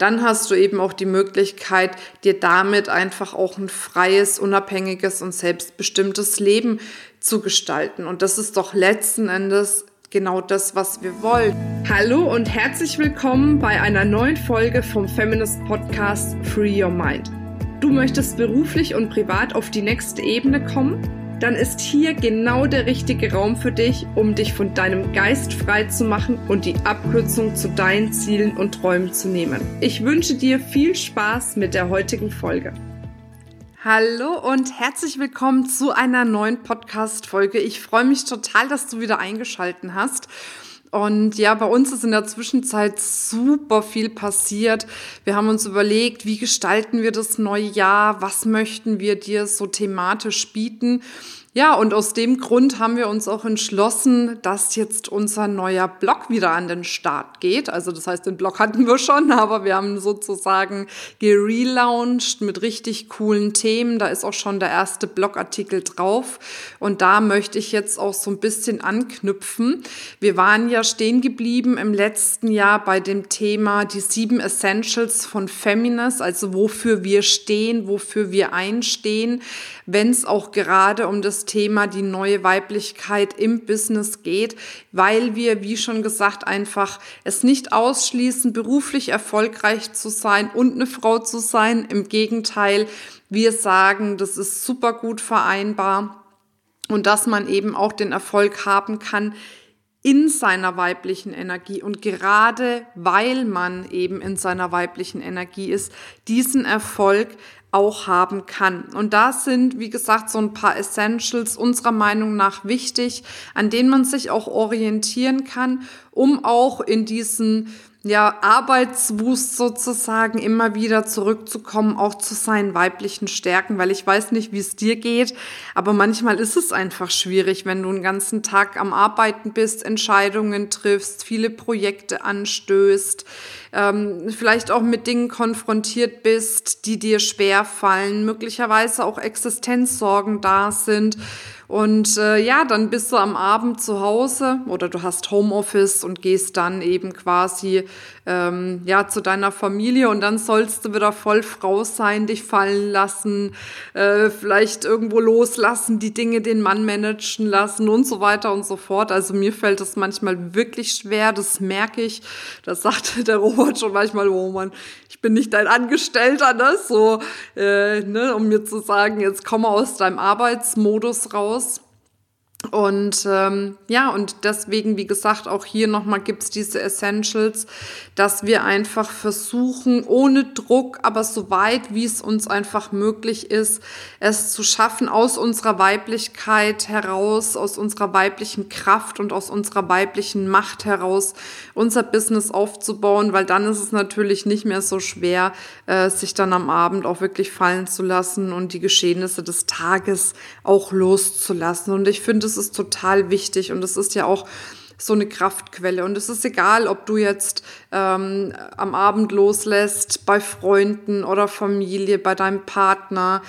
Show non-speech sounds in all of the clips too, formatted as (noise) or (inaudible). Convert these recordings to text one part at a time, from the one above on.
dann hast du eben auch die Möglichkeit, dir damit einfach auch ein freies, unabhängiges und selbstbestimmtes Leben zu gestalten. Und das ist doch letzten Endes genau das, was wir wollen. Hallo und herzlich willkommen bei einer neuen Folge vom Feminist Podcast Free Your Mind. Du möchtest beruflich und privat auf die nächste Ebene kommen? Dann ist hier genau der richtige Raum für dich, um dich von deinem Geist frei zu machen und die Abkürzung zu deinen Zielen und Träumen zu nehmen. Ich wünsche dir viel Spaß mit der heutigen Folge. Hallo und herzlich willkommen zu einer neuen Podcast-Folge. Ich freue mich total, dass du wieder eingeschalten hast. Und ja, bei uns ist in der Zwischenzeit super viel passiert. Wir haben uns überlegt, wie gestalten wir das neue Jahr? Was möchten wir dir so thematisch bieten? Ja, und aus dem Grund haben wir uns auch entschlossen, dass jetzt unser neuer Blog wieder an den Start geht. Also das heißt, den Blog hatten wir schon, (laughs) aber wir haben sozusagen gelauncht mit richtig coolen Themen. Da ist auch schon der erste Blogartikel drauf. Und da möchte ich jetzt auch so ein bisschen anknüpfen. Wir waren ja stehen geblieben im letzten Jahr bei dem Thema die sieben Essentials von Feminist, also wofür wir stehen, wofür wir einstehen, wenn es auch gerade um das Thema die neue Weiblichkeit im Business geht, weil wir, wie schon gesagt, einfach es nicht ausschließen, beruflich erfolgreich zu sein und eine Frau zu sein. Im Gegenteil, wir sagen, das ist super gut vereinbar und dass man eben auch den Erfolg haben kann, in seiner weiblichen Energie und gerade weil man eben in seiner weiblichen Energie ist, diesen Erfolg auch haben kann. Und da sind, wie gesagt, so ein paar Essentials unserer Meinung nach wichtig, an denen man sich auch orientieren kann, um auch in diesen ja, Arbeitswust sozusagen immer wieder zurückzukommen, auch zu seinen weiblichen Stärken, weil ich weiß nicht, wie es dir geht, aber manchmal ist es einfach schwierig, wenn du einen ganzen Tag am Arbeiten bist, Entscheidungen triffst, viele Projekte anstößt, ähm, vielleicht auch mit Dingen konfrontiert bist, die dir schwer fallen, möglicherweise auch Existenzsorgen da sind und äh, ja, dann bist du am Abend zu Hause oder du hast Homeoffice und gehst dann eben quasi ähm, ja zu deiner Familie und dann sollst du wieder voll Frau sein, dich fallen lassen, äh, vielleicht irgendwo loslassen, die Dinge den Mann managen lassen und so weiter und so fort. Also mir fällt das manchmal wirklich schwer, das merke ich. Das sagt (laughs) der Robert schon manchmal, oh Mann, ich bin nicht dein Angestellter, ne? So, äh, ne, um mir zu sagen, jetzt komm aus deinem Arbeitsmodus raus. Und ähm, ja, und deswegen, wie gesagt, auch hier nochmal gibt's diese Essentials, dass wir einfach versuchen, ohne Druck, aber so weit, wie es uns einfach möglich ist, es zu schaffen, aus unserer Weiblichkeit heraus, aus unserer weiblichen Kraft und aus unserer weiblichen Macht heraus unser Business aufzubauen, weil dann ist es natürlich nicht mehr so schwer, äh, sich dann am Abend auch wirklich fallen zu lassen und die Geschehnisse des Tages auch loszulassen. Und ich finde, es ist total wichtig und es ist ja auch so eine Kraftquelle. Und es ist egal, ob du jetzt ähm, am Abend loslässt, bei Freunden oder Familie, bei deinem Partner,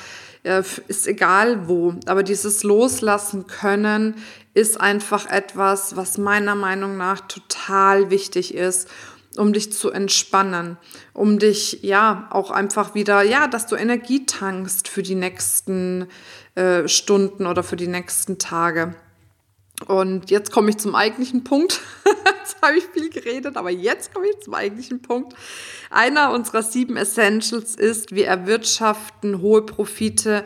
äh, ist egal wo. Aber dieses Loslassen können ist einfach etwas, was meiner Meinung nach total wichtig ist um dich zu entspannen, um dich ja auch einfach wieder, ja, dass du Energie tankst für die nächsten äh, Stunden oder für die nächsten Tage. Und jetzt komme ich zum eigentlichen Punkt. (laughs) jetzt habe ich viel geredet, aber jetzt komme ich zum eigentlichen Punkt. Einer unserer sieben Essentials ist, wir erwirtschaften hohe Profite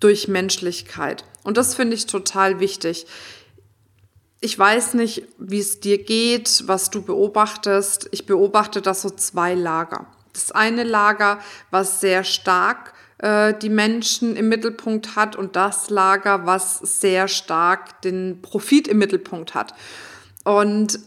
durch Menschlichkeit. Und das finde ich total wichtig. Ich weiß nicht, wie es dir geht, was du beobachtest. Ich beobachte da so zwei Lager. Das eine Lager, was sehr stark äh, die Menschen im Mittelpunkt hat und das Lager, was sehr stark den Profit im Mittelpunkt hat. Und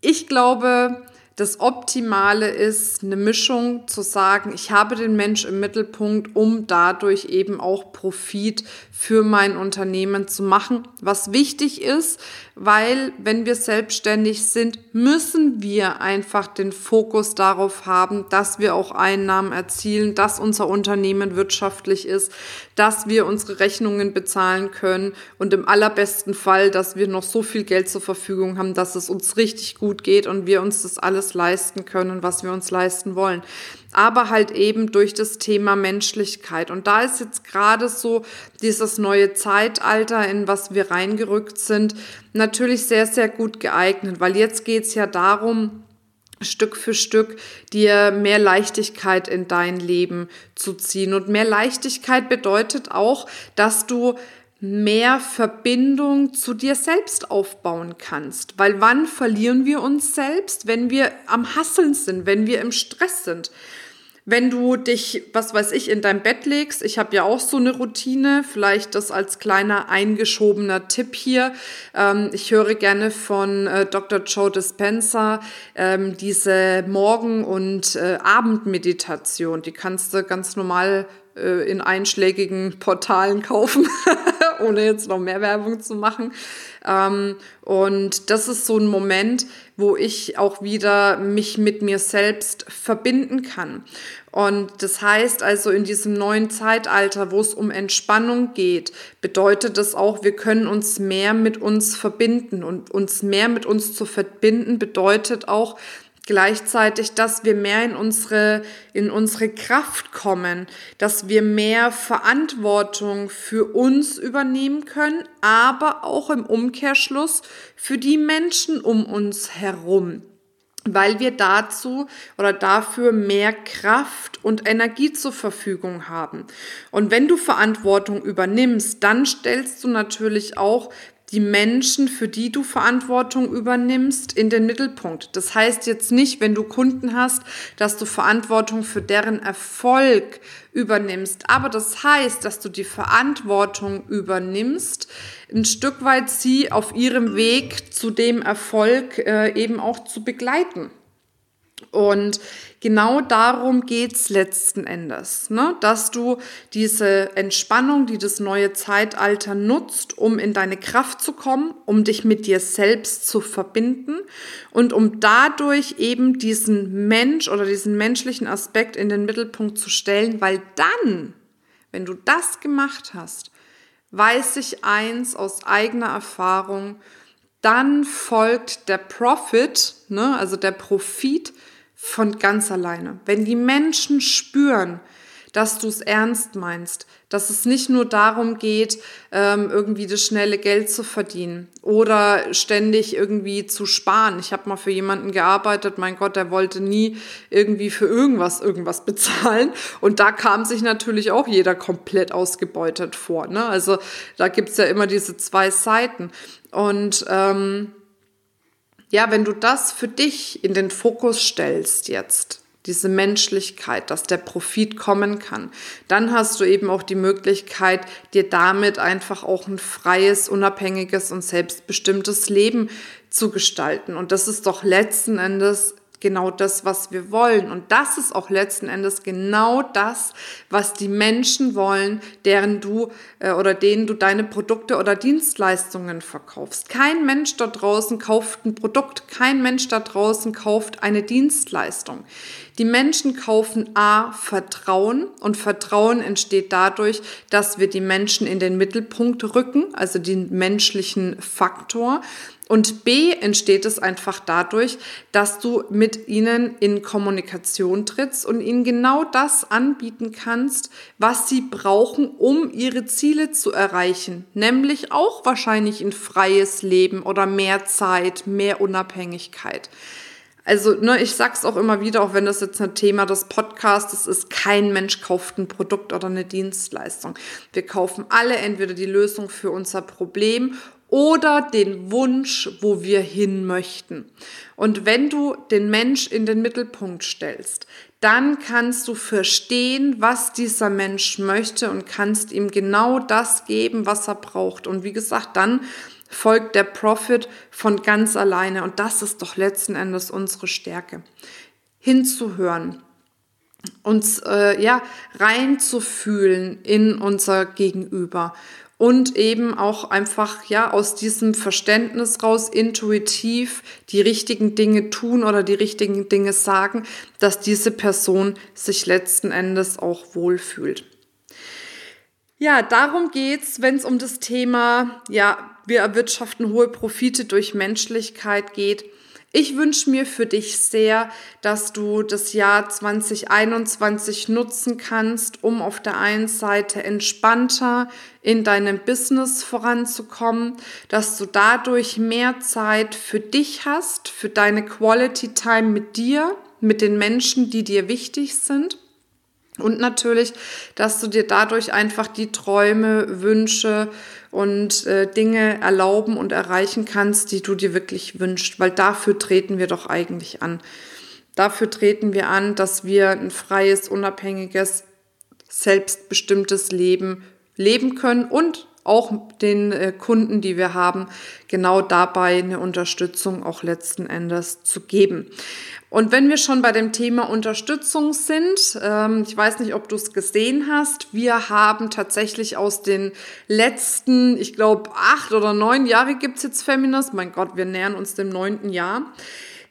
ich glaube, das Optimale ist eine Mischung zu sagen, ich habe den Mensch im Mittelpunkt, um dadurch eben auch Profit für mein Unternehmen zu machen. Was wichtig ist, weil wenn wir selbstständig sind, müssen wir einfach den Fokus darauf haben, dass wir auch Einnahmen erzielen, dass unser Unternehmen wirtschaftlich ist, dass wir unsere Rechnungen bezahlen können und im allerbesten Fall, dass wir noch so viel Geld zur Verfügung haben, dass es uns richtig gut geht und wir uns das alles alles leisten können, was wir uns leisten wollen. Aber halt eben durch das Thema Menschlichkeit. Und da ist jetzt gerade so dieses neue Zeitalter, in was wir reingerückt sind, natürlich sehr, sehr gut geeignet, weil jetzt geht's ja darum, Stück für Stück dir mehr Leichtigkeit in dein Leben zu ziehen. Und mehr Leichtigkeit bedeutet auch, dass du mehr Verbindung zu dir selbst aufbauen kannst. Weil wann verlieren wir uns selbst? Wenn wir am Hasseln sind, wenn wir im Stress sind. Wenn du dich, was weiß ich, in dein Bett legst, ich habe ja auch so eine Routine, vielleicht das als kleiner eingeschobener Tipp hier. Ähm, ich höre gerne von äh, Dr. Joe Dispenza ähm, diese Morgen- und äh, Abendmeditation. Die kannst du ganz normal äh, in einschlägigen Portalen kaufen, (laughs) ohne jetzt noch mehr Werbung zu machen. Ähm, und das ist so ein Moment, wo ich auch wieder mich mit mir selbst verbinden kann. Und das heißt also, in diesem neuen Zeitalter, wo es um Entspannung geht, bedeutet das auch, wir können uns mehr mit uns verbinden. Und uns mehr mit uns zu verbinden bedeutet auch, gleichzeitig, dass wir mehr in unsere, in unsere Kraft kommen, dass wir mehr Verantwortung für uns übernehmen können, aber auch im Umkehrschluss für die Menschen um uns herum weil wir dazu oder dafür mehr Kraft und Energie zur Verfügung haben. Und wenn du Verantwortung übernimmst, dann stellst du natürlich auch die Menschen, für die du Verantwortung übernimmst, in den Mittelpunkt. Das heißt jetzt nicht, wenn du Kunden hast, dass du Verantwortung für deren Erfolg übernimmst. Aber das heißt, dass du die Verantwortung übernimmst, ein Stück weit sie auf ihrem Weg zu dem Erfolg äh, eben auch zu begleiten. Und genau darum geht's letzten Endes, ne? dass du diese Entspannung, die das neue Zeitalter nutzt, um in deine Kraft zu kommen, um dich mit dir selbst zu verbinden und um dadurch eben diesen Mensch oder diesen menschlichen Aspekt in den Mittelpunkt zu stellen, weil dann, wenn du das gemacht hast, weiß ich eins aus eigener Erfahrung, dann folgt der Profit, ne, also der Profit von ganz alleine. Wenn die Menschen spüren, dass du es ernst meinst, dass es nicht nur darum geht, ähm, irgendwie das schnelle Geld zu verdienen oder ständig irgendwie zu sparen. Ich habe mal für jemanden gearbeitet, mein Gott, der wollte nie irgendwie für irgendwas irgendwas (laughs) bezahlen. Und da kam sich natürlich auch jeder komplett ausgebeutet vor. Ne? Also da gibt's ja immer diese zwei Seiten. Und ähm, ja, wenn du das für dich in den Fokus stellst jetzt, diese Menschlichkeit, dass der Profit kommen kann, dann hast du eben auch die Möglichkeit, dir damit einfach auch ein freies, unabhängiges und selbstbestimmtes Leben zu gestalten. Und das ist doch letzten Endes genau das, was wir wollen. Und das ist auch letzten Endes genau das, was die Menschen wollen, deren du äh, oder denen du deine Produkte oder Dienstleistungen verkaufst. Kein Mensch da draußen kauft ein Produkt, kein Mensch da draußen kauft eine Dienstleistung. Die Menschen kaufen A, Vertrauen und Vertrauen entsteht dadurch, dass wir die Menschen in den Mittelpunkt rücken, also den menschlichen Faktor. Und B entsteht es einfach dadurch, dass du mit ihnen in Kommunikation trittst und ihnen genau das anbieten kannst, was sie brauchen, um ihre Ziele zu erreichen. Nämlich auch wahrscheinlich ein freies Leben oder mehr Zeit, mehr Unabhängigkeit. Also, ne, ich sag's auch immer wieder, auch wenn das jetzt ein Thema des Podcasts ist, kein Mensch kauft ein Produkt oder eine Dienstleistung. Wir kaufen alle entweder die Lösung für unser Problem oder den Wunsch, wo wir hin möchten. Und wenn du den Mensch in den Mittelpunkt stellst, dann kannst du verstehen, was dieser Mensch möchte und kannst ihm genau das geben, was er braucht. Und wie gesagt, dann folgt der Profit von ganz alleine. Und das ist doch letzten Endes unsere Stärke. Hinzuhören, uns äh, ja reinzufühlen in unser Gegenüber und eben auch einfach ja aus diesem Verständnis raus intuitiv die richtigen Dinge tun oder die richtigen Dinge sagen, dass diese Person sich letzten Endes auch wohlfühlt. Ja, darum geht's, wenn es um das Thema ja, wir erwirtschaften hohe Profite durch Menschlichkeit geht. Ich wünsche mir für dich sehr, dass du das Jahr 2021 nutzen kannst, um auf der einen Seite entspannter in deinem Business voranzukommen, dass du dadurch mehr Zeit für dich hast, für deine Quality Time mit dir, mit den Menschen, die dir wichtig sind. Und natürlich, dass du dir dadurch einfach die Träume, Wünsche und äh, Dinge erlauben und erreichen kannst, die du dir wirklich wünschst, weil dafür treten wir doch eigentlich an. Dafür treten wir an, dass wir ein freies, unabhängiges, selbstbestimmtes Leben leben können und auch den äh, Kunden, die wir haben, genau dabei eine Unterstützung auch letzten Endes zu geben. Und wenn wir schon bei dem Thema Unterstützung sind, ähm, ich weiß nicht, ob du es gesehen hast, wir haben tatsächlich aus den letzten, ich glaube, acht oder neun Jahre gibt's jetzt Feminist, mein Gott, wir nähern uns dem neunten Jahr,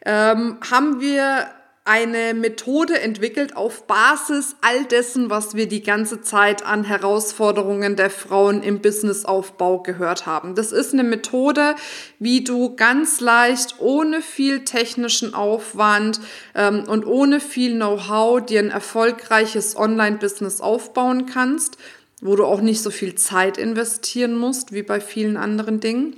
ähm, haben wir eine Methode entwickelt auf Basis all dessen, was wir die ganze Zeit an Herausforderungen der Frauen im Businessaufbau gehört haben. Das ist eine Methode, wie du ganz leicht, ohne viel technischen Aufwand ähm, und ohne viel Know-how dir ein erfolgreiches Online-Business aufbauen kannst, wo du auch nicht so viel Zeit investieren musst wie bei vielen anderen Dingen.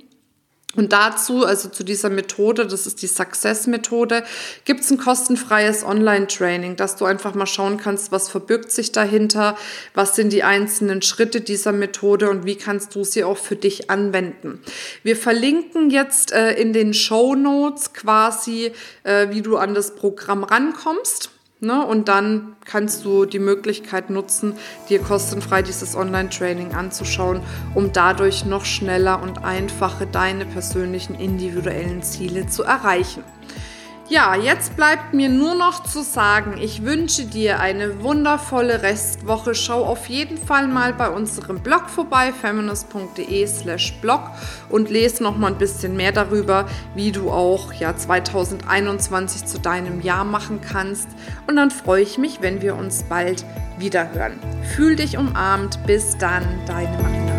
Und dazu, also zu dieser Methode, das ist die Success-Methode, gibt es ein kostenfreies Online-Training, dass du einfach mal schauen kannst, was verbirgt sich dahinter, was sind die einzelnen Schritte dieser Methode und wie kannst du sie auch für dich anwenden. Wir verlinken jetzt äh, in den Show Notes quasi, äh, wie du an das Programm rankommst. Ne? Und dann kannst du die Möglichkeit nutzen, dir kostenfrei dieses Online-Training anzuschauen, um dadurch noch schneller und einfacher deine persönlichen individuellen Ziele zu erreichen. Ja, jetzt bleibt mir nur noch zu sagen, ich wünsche dir eine wundervolle Restwoche. Schau auf jeden Fall mal bei unserem Blog vorbei, feminist.de slash blog und lese noch mal ein bisschen mehr darüber, wie du auch ja 2021 zu deinem Jahr machen kannst. Und dann freue ich mich, wenn wir uns bald wieder hören. Fühl dich umarmt. Bis dann, deine Marina.